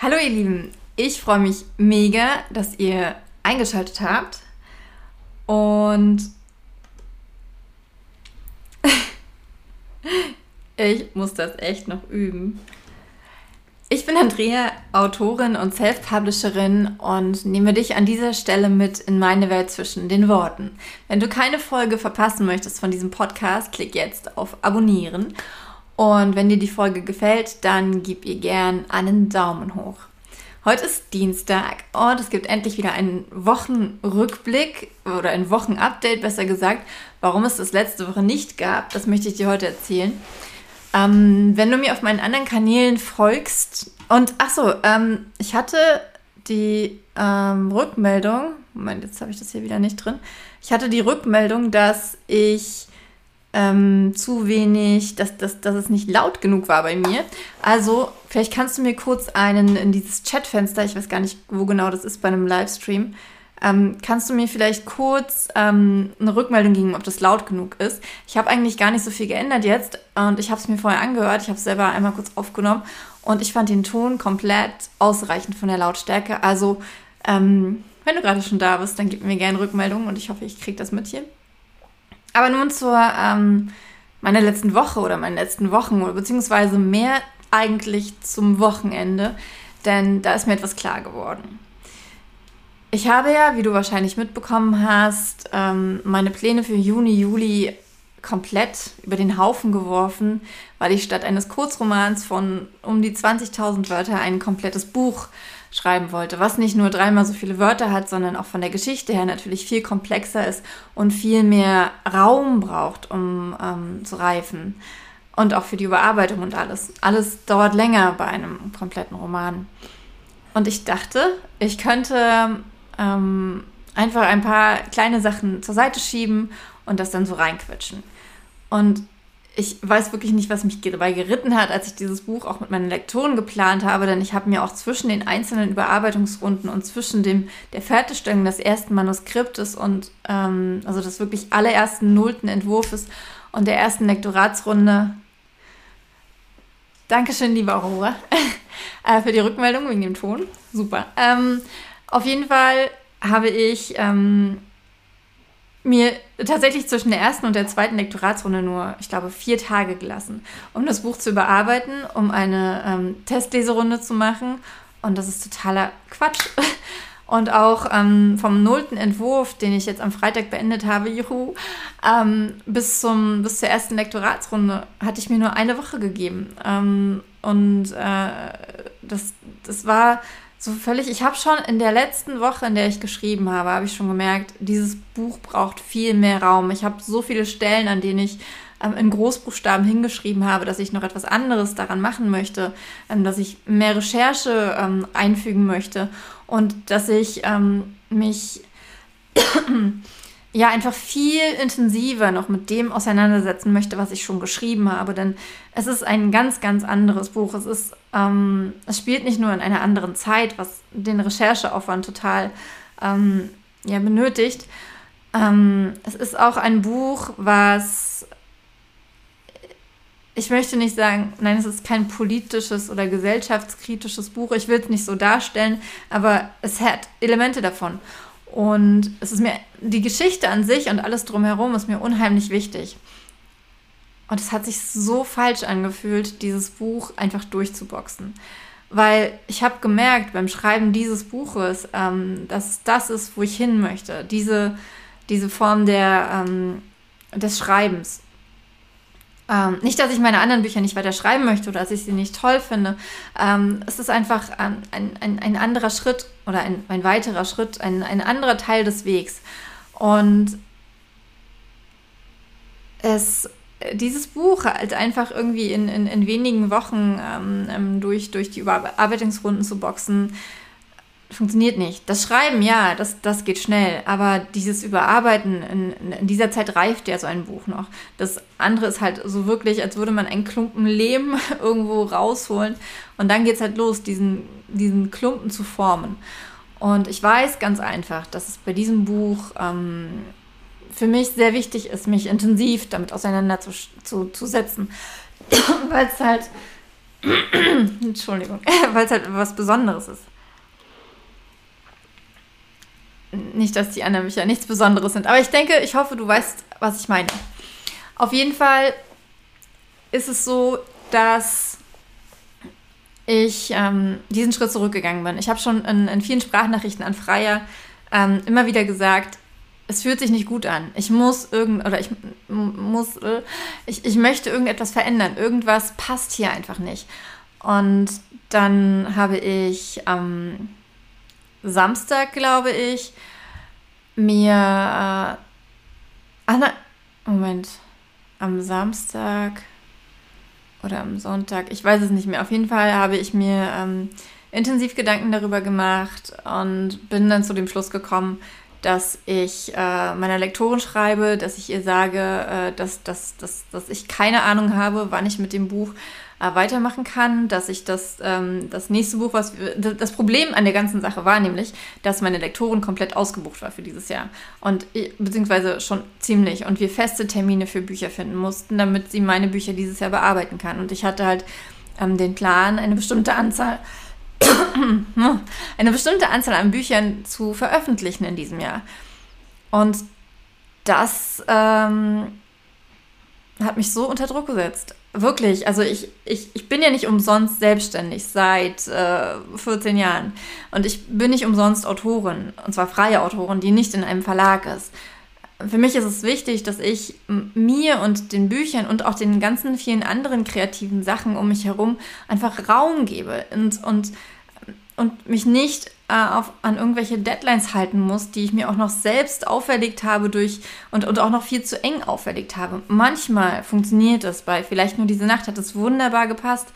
Hallo ihr Lieben, ich freue mich mega, dass ihr eingeschaltet habt und ich muss das echt noch üben. Ich bin Andrea, Autorin und Self-Publisherin und nehme dich an dieser Stelle mit in meine Welt zwischen den Worten. Wenn du keine Folge verpassen möchtest von diesem Podcast, klick jetzt auf Abonnieren und wenn dir die Folge gefällt, dann gib ihr gern einen Daumen hoch. Heute ist Dienstag und es gibt endlich wieder einen Wochenrückblick oder ein Wochenupdate, besser gesagt. Warum es das letzte Woche nicht gab, das möchte ich dir heute erzählen. Ähm, wenn du mir auf meinen anderen Kanälen folgst und ach so, ähm, ich hatte die ähm, Rückmeldung, Moment, jetzt habe ich das hier wieder nicht drin. Ich hatte die Rückmeldung, dass ich ähm, zu wenig, dass, dass, dass es nicht laut genug war bei mir. Also, vielleicht kannst du mir kurz einen in dieses Chatfenster, ich weiß gar nicht, wo genau das ist bei einem Livestream, ähm, kannst du mir vielleicht kurz ähm, eine Rückmeldung geben, ob das laut genug ist? Ich habe eigentlich gar nicht so viel geändert jetzt und ich habe es mir vorher angehört. Ich habe es selber einmal kurz aufgenommen und ich fand den Ton komplett ausreichend von der Lautstärke. Also, ähm, wenn du gerade schon da bist, dann gib mir gerne Rückmeldung und ich hoffe, ich kriege das mit hier. Aber nun zur ähm, meiner letzten Woche oder meinen letzten Wochen oder beziehungsweise mehr eigentlich zum Wochenende, denn da ist mir etwas klar geworden. Ich habe ja, wie du wahrscheinlich mitbekommen hast, ähm, meine Pläne für Juni, Juli komplett über den Haufen geworfen, weil ich statt eines Kurzromans von um die 20.000 Wörter ein komplettes Buch schreiben wollte, was nicht nur dreimal so viele Wörter hat, sondern auch von der Geschichte her natürlich viel komplexer ist und viel mehr Raum braucht, um ähm, zu reifen. Und auch für die Überarbeitung und alles. Alles dauert länger bei einem kompletten Roman. Und ich dachte, ich könnte ähm, einfach ein paar kleine Sachen zur Seite schieben und das dann so reinquetschen. Und ich weiß wirklich nicht, was mich dabei geritten hat, als ich dieses Buch auch mit meinen Lektoren geplant habe, denn ich habe mir auch zwischen den einzelnen Überarbeitungsrunden und zwischen dem der Fertigstellung des ersten Manuskriptes und ähm, also des wirklich allerersten nullten Entwurfs und der ersten Lektoratsrunde Dankeschön, liebe Aurora, äh, für die Rückmeldung wegen dem Ton. Super. Ähm, auf jeden Fall habe ich ähm, mir tatsächlich zwischen der ersten und der zweiten Lektoratsrunde nur, ich glaube, vier Tage gelassen, um das Buch zu überarbeiten, um eine ähm, Testleserunde zu machen. Und das ist totaler Quatsch. Und auch ähm, vom nullten Entwurf, den ich jetzt am Freitag beendet habe, juhu, ähm, bis, zum, bis zur ersten Lektoratsrunde hatte ich mir nur eine Woche gegeben. Ähm, und äh, das, das war so völlig, ich habe schon in der letzten Woche, in der ich geschrieben habe, habe ich schon gemerkt, dieses Buch braucht viel mehr Raum. Ich habe so viele Stellen, an denen ich ähm, in Großbuchstaben hingeschrieben habe, dass ich noch etwas anderes daran machen möchte, ähm, dass ich mehr Recherche ähm, einfügen möchte und dass ich mich ja einfach viel intensiver noch mit dem auseinandersetzen möchte, was ich schon geschrieben habe. Denn es ist ein ganz, ganz anderes Buch. Es ist, ähm, es spielt nicht nur in einer anderen Zeit, was den Rechercheaufwand total ähm, ja, benötigt. Ähm, es ist auch ein Buch, was ich möchte nicht sagen, nein, es ist kein politisches oder gesellschaftskritisches Buch. Ich will es nicht so darstellen, aber es hat Elemente davon. Und es ist mir, die Geschichte an sich und alles drumherum ist mir unheimlich wichtig. Und es hat sich so falsch angefühlt, dieses Buch einfach durchzuboxen. Weil ich habe gemerkt beim Schreiben dieses Buches, ähm, dass das ist, wo ich hin möchte. Diese, diese Form der, ähm, des Schreibens. Ähm, nicht, dass ich meine anderen Bücher nicht weiter schreiben möchte oder dass ich sie nicht toll finde. Ähm, es ist einfach ein, ein, ein anderer Schritt oder ein, ein weiterer Schritt, ein, ein anderer Teil des Wegs. Und es, dieses Buch halt einfach irgendwie in, in, in wenigen Wochen ähm, ähm durch, durch die Überarbeitungsrunden zu boxen, funktioniert nicht. Das Schreiben, ja, das, das geht schnell, aber dieses Überarbeiten, in, in, dieser Zeit reift ja so ein Buch noch. Das andere ist halt so wirklich, als würde man einen Klumpen Lehm irgendwo rausholen und dann geht es halt los, diesen, diesen Klumpen zu formen. Und ich weiß ganz einfach, dass es bei diesem Buch ähm, für mich sehr wichtig ist, mich intensiv damit auseinanderzusetzen, zu, zu weil es halt Entschuldigung, weil es halt was Besonderes ist. Nicht, dass die anderen Bücher nichts Besonderes sind, aber ich denke, ich hoffe, du weißt, was ich meine. Auf jeden Fall ist es so, dass ich ähm, diesen Schritt zurückgegangen bin. Ich habe schon in, in, vielen Sprachnachrichten an Freier ähm, immer wieder gesagt, es fühlt sich nicht gut an. Ich muss irgend oder ich muss äh, ich, ich möchte irgendetwas verändern. Irgendwas passt hier einfach nicht. Und dann habe ich am Samstag, glaube ich, mir äh, Anna, Moment, am Samstag oder am Sonntag, ich weiß es nicht mehr. Auf jeden Fall habe ich mir ähm, intensiv Gedanken darüber gemacht und bin dann zu dem Schluss gekommen, dass ich äh, meiner Lektorin schreibe, dass ich ihr sage, äh, dass, dass, dass, dass ich keine Ahnung habe, wann ich mit dem Buch äh, weitermachen kann, dass ich das, ähm, das nächste Buch, was das Problem an der ganzen Sache war nämlich, dass meine Lektorin komplett ausgebucht war für dieses Jahr und beziehungsweise schon ziemlich und wir feste Termine für Bücher finden mussten, damit sie meine Bücher dieses Jahr bearbeiten kann und ich hatte halt ähm, den Plan, eine bestimmte Anzahl eine bestimmte Anzahl an Büchern zu veröffentlichen in diesem Jahr. Und das ähm, hat mich so unter Druck gesetzt. Wirklich, also ich, ich, ich bin ja nicht umsonst selbstständig seit äh, 14 Jahren. Und ich bin nicht umsonst Autorin, und zwar freie Autorin, die nicht in einem Verlag ist. Für mich ist es wichtig, dass ich mir und den Büchern und auch den ganzen vielen anderen kreativen Sachen um mich herum einfach Raum gebe und, und, und mich nicht auf, an irgendwelche Deadlines halten muss, die ich mir auch noch selbst auferlegt habe durch und, und auch noch viel zu eng auferlegt habe. Manchmal funktioniert das bei vielleicht nur diese Nacht hat es wunderbar gepasst.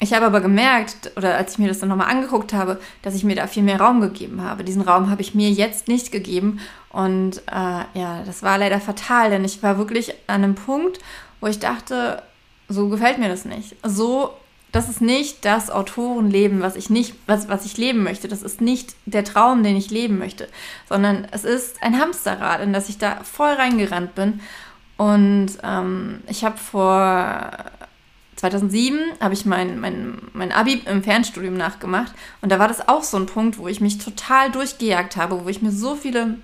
Ich habe aber gemerkt, oder als ich mir das dann nochmal angeguckt habe, dass ich mir da viel mehr Raum gegeben habe. Diesen Raum habe ich mir jetzt nicht gegeben. Und äh, ja, das war leider fatal, denn ich war wirklich an einem Punkt, wo ich dachte, so gefällt mir das nicht. So das ist nicht das Autorenleben, was ich nicht, was, was ich leben möchte. Das ist nicht der Traum, den ich leben möchte, sondern es ist ein Hamsterrad, in das ich da voll reingerannt bin. Und ähm, ich habe vor 2007 habe ich mein, mein, mein Abi im Fernstudium nachgemacht und da war das auch so ein Punkt, wo ich mich total durchgejagt habe, wo ich mir so viele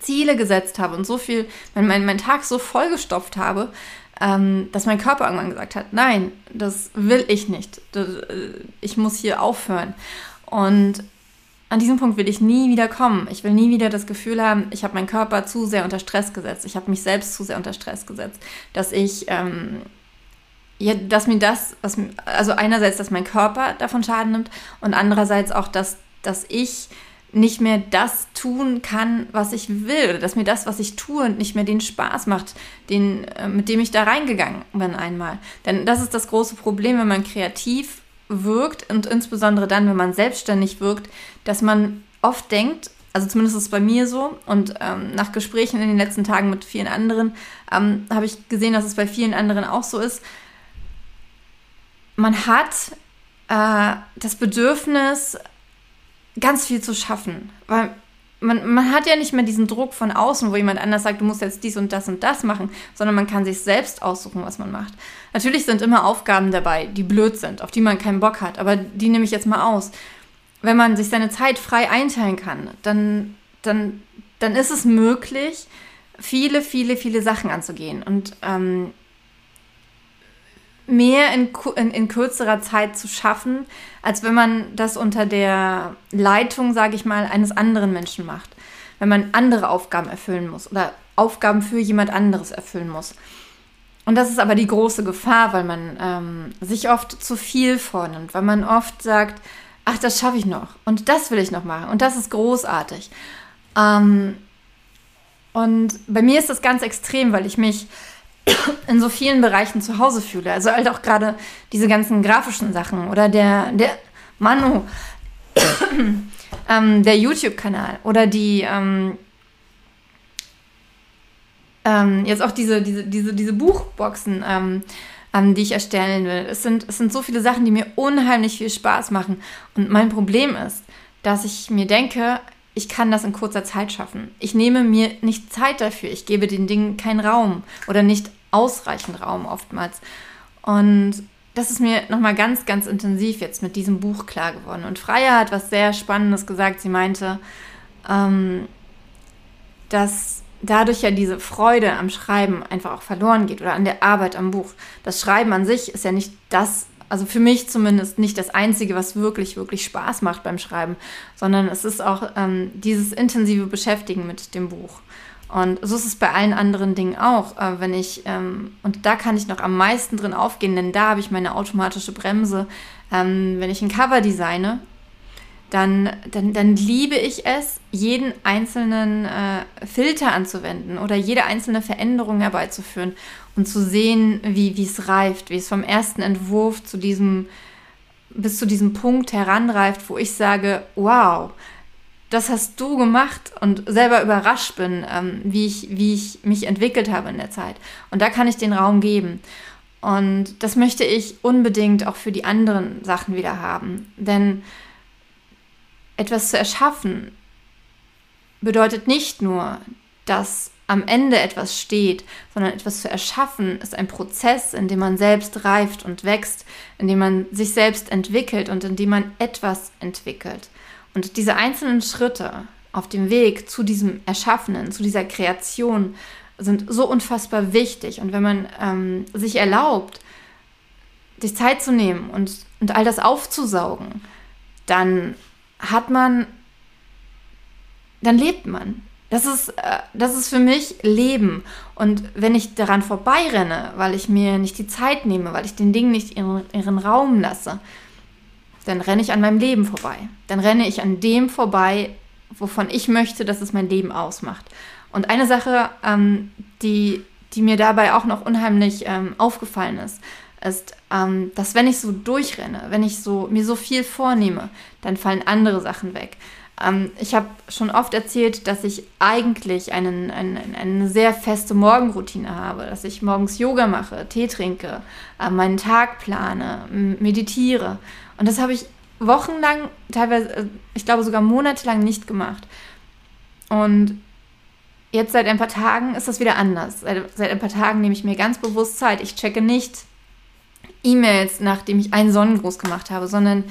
Ziele gesetzt habe und so viel, mein, mein, mein Tag so vollgestopft habe, ähm, dass mein Körper irgendwann gesagt hat, nein, das will ich nicht. Das, äh, ich muss hier aufhören. Und an diesem Punkt will ich nie wieder kommen. Ich will nie wieder das Gefühl haben, ich habe meinen Körper zu sehr unter Stress gesetzt. Ich habe mich selbst zu sehr unter Stress gesetzt. Dass ich, ähm, ja, dass mir das, was, also einerseits, dass mein Körper davon Schaden nimmt und andererseits auch, dass, dass ich nicht mehr das tun kann, was ich will, dass mir das, was ich tue, nicht mehr den Spaß macht, den, äh, mit dem ich da reingegangen bin einmal. Denn das ist das große Problem, wenn man kreativ wirkt und insbesondere dann, wenn man selbstständig wirkt, dass man oft denkt, also zumindest ist es bei mir so und ähm, nach Gesprächen in den letzten Tagen mit vielen anderen ähm, habe ich gesehen, dass es bei vielen anderen auch so ist. Man hat äh, das Bedürfnis, ganz viel zu schaffen. Weil man, man hat ja nicht mehr diesen Druck von außen, wo jemand anders sagt, du musst jetzt dies und das und das machen, sondern man kann sich selbst aussuchen, was man macht. Natürlich sind immer Aufgaben dabei, die blöd sind, auf die man keinen Bock hat, aber die nehme ich jetzt mal aus. Wenn man sich seine Zeit frei einteilen kann, dann, dann, dann ist es möglich, viele, viele, viele Sachen anzugehen. Und ähm, mehr in, in, in, kürzerer Zeit zu schaffen, als wenn man das unter der Leitung, sage ich mal, eines anderen Menschen macht. Wenn man andere Aufgaben erfüllen muss oder Aufgaben für jemand anderes erfüllen muss. Und das ist aber die große Gefahr, weil man ähm, sich oft zu viel vornimmt, weil man oft sagt, ach, das schaffe ich noch und das will ich noch machen und das ist großartig. Ähm, und bei mir ist das ganz extrem, weil ich mich in so vielen Bereichen zu Hause fühle. Also halt auch gerade diese ganzen grafischen Sachen oder der, der Manu, ähm, der YouTube-Kanal oder die, ähm, ähm, jetzt auch diese, diese, diese, diese Buchboxen, ähm, ähm, die ich erstellen will. Es sind, es sind so viele Sachen, die mir unheimlich viel Spaß machen. Und mein Problem ist, dass ich mir denke, ich kann das in kurzer Zeit schaffen. Ich nehme mir nicht Zeit dafür. Ich gebe den Dingen keinen Raum oder nicht ausreichend Raum oftmals. Und das ist mir nochmal ganz, ganz intensiv jetzt mit diesem Buch klar geworden. Und Freya hat was sehr Spannendes gesagt. Sie meinte, ähm, dass dadurch ja diese Freude am Schreiben einfach auch verloren geht oder an der Arbeit am Buch. Das Schreiben an sich ist ja nicht das, also für mich zumindest nicht das Einzige, was wirklich, wirklich Spaß macht beim Schreiben, sondern es ist auch ähm, dieses intensive Beschäftigen mit dem Buch. Und so ist es bei allen anderen Dingen auch. Äh, wenn ich, ähm, und da kann ich noch am meisten drin aufgehen, denn da habe ich meine automatische Bremse. Ähm, wenn ich ein Cover designe, dann, dann, dann liebe ich es, jeden einzelnen äh, Filter anzuwenden oder jede einzelne Veränderung herbeizuführen und zu sehen, wie, es reift, wie es vom ersten Entwurf zu diesem, bis zu diesem Punkt heranreift, wo ich sage, wow, das hast du gemacht und selber überrascht bin, ähm, wie, ich, wie ich mich entwickelt habe in der Zeit. Und da kann ich den Raum geben. Und das möchte ich unbedingt auch für die anderen Sachen wieder haben. Denn etwas zu erschaffen bedeutet nicht nur, dass am Ende etwas steht, sondern etwas zu erschaffen ist ein Prozess, in dem man selbst reift und wächst, in dem man sich selbst entwickelt und in dem man etwas entwickelt. Und diese einzelnen Schritte auf dem Weg zu diesem Erschaffenen, zu dieser Kreation sind so unfassbar wichtig. Und wenn man ähm, sich erlaubt, sich Zeit zu nehmen und, und all das aufzusaugen, dann hat man, dann lebt man. Das ist, äh, das ist für mich Leben. Und wenn ich daran vorbeirenne, weil ich mir nicht die Zeit nehme, weil ich den Dingen nicht ihren, ihren Raum lasse, dann renne ich an meinem Leben vorbei. Dann renne ich an dem vorbei, wovon ich möchte, dass es mein Leben ausmacht. Und eine Sache, ähm, die, die mir dabei auch noch unheimlich ähm, aufgefallen ist, ist, ähm, dass wenn ich so durchrenne, wenn ich so mir so viel vornehme, dann fallen andere Sachen weg. Ähm, ich habe schon oft erzählt, dass ich eigentlich einen, einen, eine sehr feste Morgenroutine habe, dass ich morgens Yoga mache, Tee trinke, äh, meinen Tag plane, meditiere. Und das habe ich wochenlang, teilweise, äh, ich glaube sogar monatelang nicht gemacht. Und jetzt seit ein paar Tagen ist das wieder anders. Seit, seit ein paar Tagen nehme ich mir ganz bewusst Zeit. Ich checke nicht E-Mails, nachdem ich einen Sonnengruß gemacht habe, sondern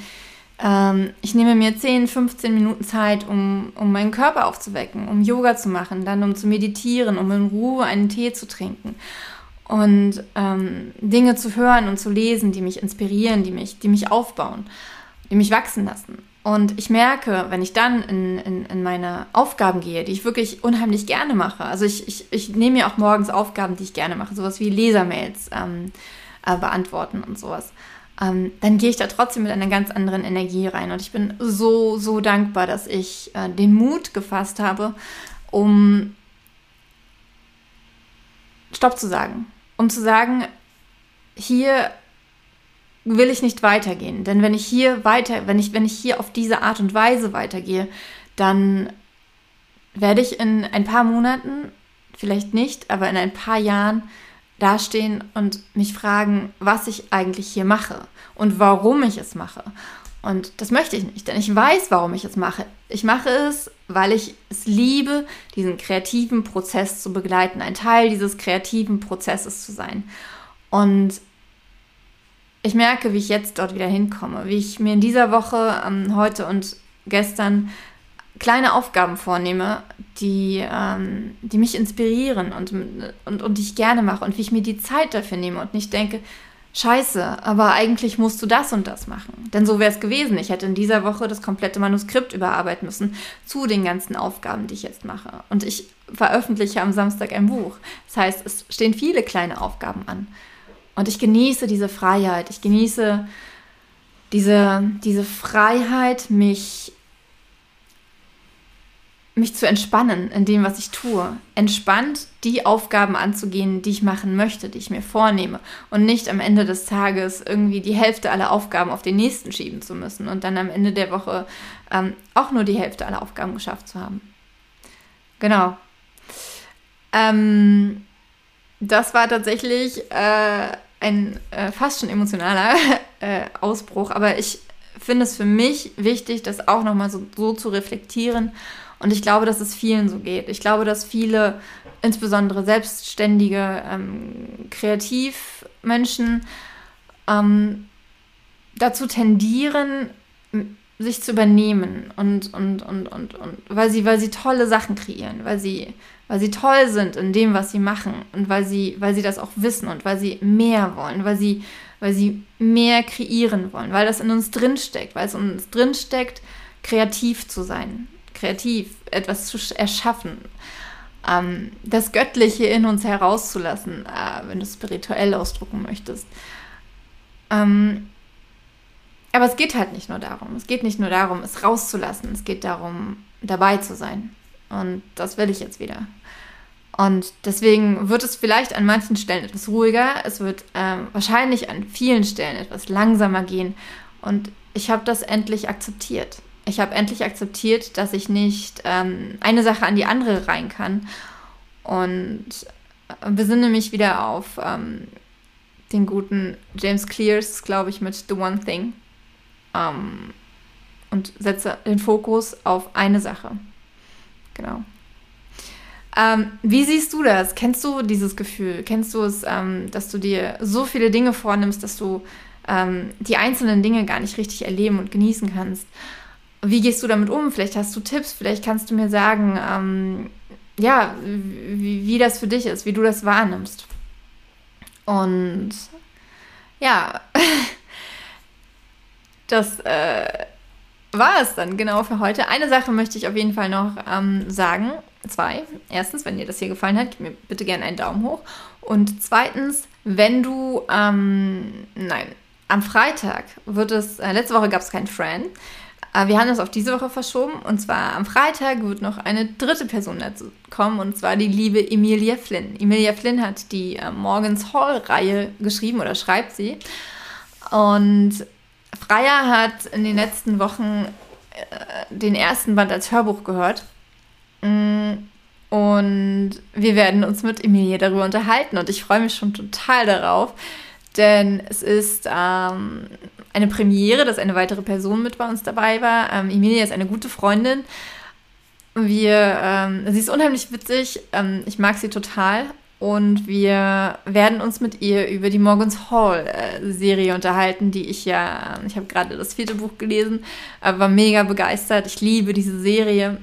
ähm, ich nehme mir 10, 15 Minuten Zeit, um, um meinen Körper aufzuwecken, um Yoga zu machen, dann um zu meditieren, um in Ruhe einen Tee zu trinken und ähm, Dinge zu hören und zu lesen, die mich inspirieren, die mich, die mich aufbauen, die mich wachsen lassen. Und ich merke, wenn ich dann in, in, in meine Aufgaben gehe, die ich wirklich unheimlich gerne mache, also ich, ich, ich nehme mir auch morgens Aufgaben, die ich gerne mache, sowas wie Lesermails ähm, äh, beantworten und sowas, ähm, dann gehe ich da trotzdem mit einer ganz anderen Energie rein. Und ich bin so, so dankbar, dass ich äh, den Mut gefasst habe, um Stopp zu sagen um zu sagen, hier will ich nicht weitergehen. Denn wenn ich hier weiter, wenn ich, wenn ich hier auf diese Art und Weise weitergehe, dann werde ich in ein paar Monaten, vielleicht nicht, aber in ein paar Jahren dastehen und mich fragen, was ich eigentlich hier mache und warum ich es mache. Und das möchte ich nicht, denn ich weiß, warum ich es mache. Ich mache es, weil ich es liebe, diesen kreativen Prozess zu begleiten, ein Teil dieses kreativen Prozesses zu sein. Und ich merke, wie ich jetzt dort wieder hinkomme, wie ich mir in dieser Woche, ähm, heute und gestern kleine Aufgaben vornehme, die, ähm, die mich inspirieren und, und, und die ich gerne mache und wie ich mir die Zeit dafür nehme und nicht denke, Scheiße, aber eigentlich musst du das und das machen. Denn so wäre es gewesen. Ich hätte in dieser Woche das komplette Manuskript überarbeiten müssen zu den ganzen Aufgaben, die ich jetzt mache. Und ich veröffentliche am Samstag ein Buch. Das heißt, es stehen viele kleine Aufgaben an. Und ich genieße diese Freiheit. Ich genieße diese, diese Freiheit, mich mich zu entspannen in dem, was ich tue. Entspannt die Aufgaben anzugehen, die ich machen möchte, die ich mir vornehme. Und nicht am Ende des Tages irgendwie die Hälfte aller Aufgaben auf den nächsten schieben zu müssen und dann am Ende der Woche ähm, auch nur die Hälfte aller Aufgaben geschafft zu haben. Genau. Ähm, das war tatsächlich äh, ein äh, fast schon emotionaler äh, Ausbruch, aber ich finde es für mich wichtig, das auch nochmal so, so zu reflektieren und ich glaube, dass es vielen so geht. Ich glaube, dass viele, insbesondere selbstständige ähm, Kreativmenschen, ähm, dazu tendieren, sich zu übernehmen und, und, und, und, und weil sie, weil sie tolle Sachen kreieren, weil sie, weil sie toll sind in dem, was sie machen und weil sie, weil sie das auch wissen und weil sie mehr wollen, weil sie, weil sie mehr kreieren wollen, weil das in uns drinsteckt, weil es in uns drinsteckt, kreativ zu sein, kreativ etwas zu erschaffen, ähm, das Göttliche in uns herauszulassen, äh, wenn du es spirituell ausdrucken möchtest. Ähm, aber es geht halt nicht nur darum. Es geht nicht nur darum, es rauszulassen. Es geht darum, dabei zu sein. Und das will ich jetzt wieder. Und deswegen wird es vielleicht an manchen Stellen etwas ruhiger. Es wird ähm, wahrscheinlich an vielen Stellen etwas langsamer gehen. Und ich habe das endlich akzeptiert. Ich habe endlich akzeptiert, dass ich nicht ähm, eine Sache an die andere rein kann. Und besinne mich wieder auf ähm, den guten James Clears, glaube ich, mit The One Thing ähm, und setze den Fokus auf eine Sache. Genau. Ähm, wie siehst du das? Kennst du dieses Gefühl? Kennst du es, ähm, dass du dir so viele Dinge vornimmst, dass du ähm, die einzelnen Dinge gar nicht richtig erleben und genießen kannst? Wie gehst du damit um? Vielleicht hast du Tipps, vielleicht kannst du mir sagen, ähm, ja, wie, wie das für dich ist, wie du das wahrnimmst. Und ja, das äh, war es dann genau für heute. Eine Sache möchte ich auf jeden Fall noch ähm, sagen. Zwei. Erstens, wenn dir das hier gefallen hat, gib mir bitte gerne einen Daumen hoch. Und zweitens, wenn du, ähm, nein, am Freitag wird es, äh, letzte Woche gab es keinen Friend. Äh, wir haben das auf diese Woche verschoben. Und zwar am Freitag wird noch eine dritte Person dazu kommen. Und zwar die liebe Emilia Flynn. Emilia Flynn hat die äh, Morgans Hall-Reihe geschrieben oder schreibt sie. Und Freier hat in den letzten Wochen äh, den ersten Band als Hörbuch gehört. Mm, und wir werden uns mit Emilie darüber unterhalten und ich freue mich schon total darauf, denn es ist ähm, eine Premiere, dass eine weitere Person mit bei uns dabei war. Ähm, Emilia ist eine gute Freundin. Wir, ähm, sie ist unheimlich witzig. Ähm, ich mag sie total und wir werden uns mit ihr über die Morgans Hall-Serie äh, unterhalten, die ich ja, ich habe gerade das vierte Buch gelesen, äh, war mega begeistert. Ich liebe diese Serie.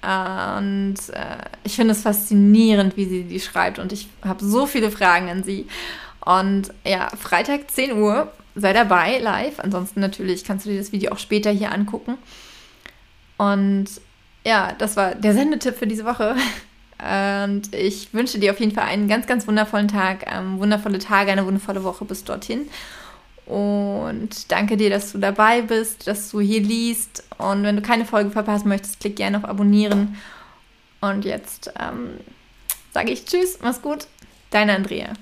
Und äh, ich finde es faszinierend, wie sie die schreibt. Und ich habe so viele Fragen an sie. Und ja, Freitag 10 Uhr, sei dabei live. Ansonsten natürlich kannst du dir das Video auch später hier angucken. Und ja, das war der Sendetipp für diese Woche. Und ich wünsche dir auf jeden Fall einen ganz, ganz wundervollen Tag, ähm, wundervolle Tage, eine wundervolle Woche bis dorthin. Und danke dir, dass du dabei bist, dass du hier liest. Und wenn du keine Folge verpassen möchtest, klick gerne auf Abonnieren. Und jetzt ähm, sage ich Tschüss, mach's gut, deine Andrea.